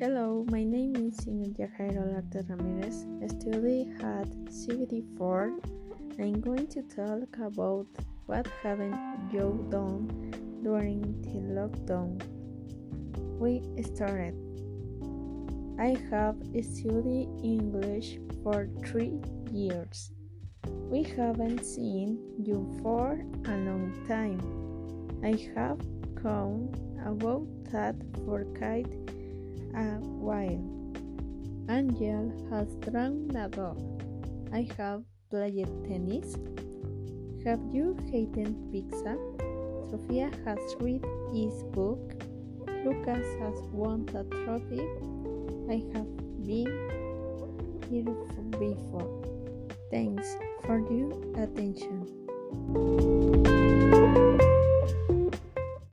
Maria Jairo Larte Ramirez, I study at CBD4. I'm going to talk about what haven't you done during the lockdown. We started. I have studied English for three years. We haven't seen you for a long time. I have come about that for quite a while. Angel has drawn a dog. I have played tennis. Have you eaten pizza? Sophia has read his book. Lucas has won a trophy. I have been here before. Thanks for your attention.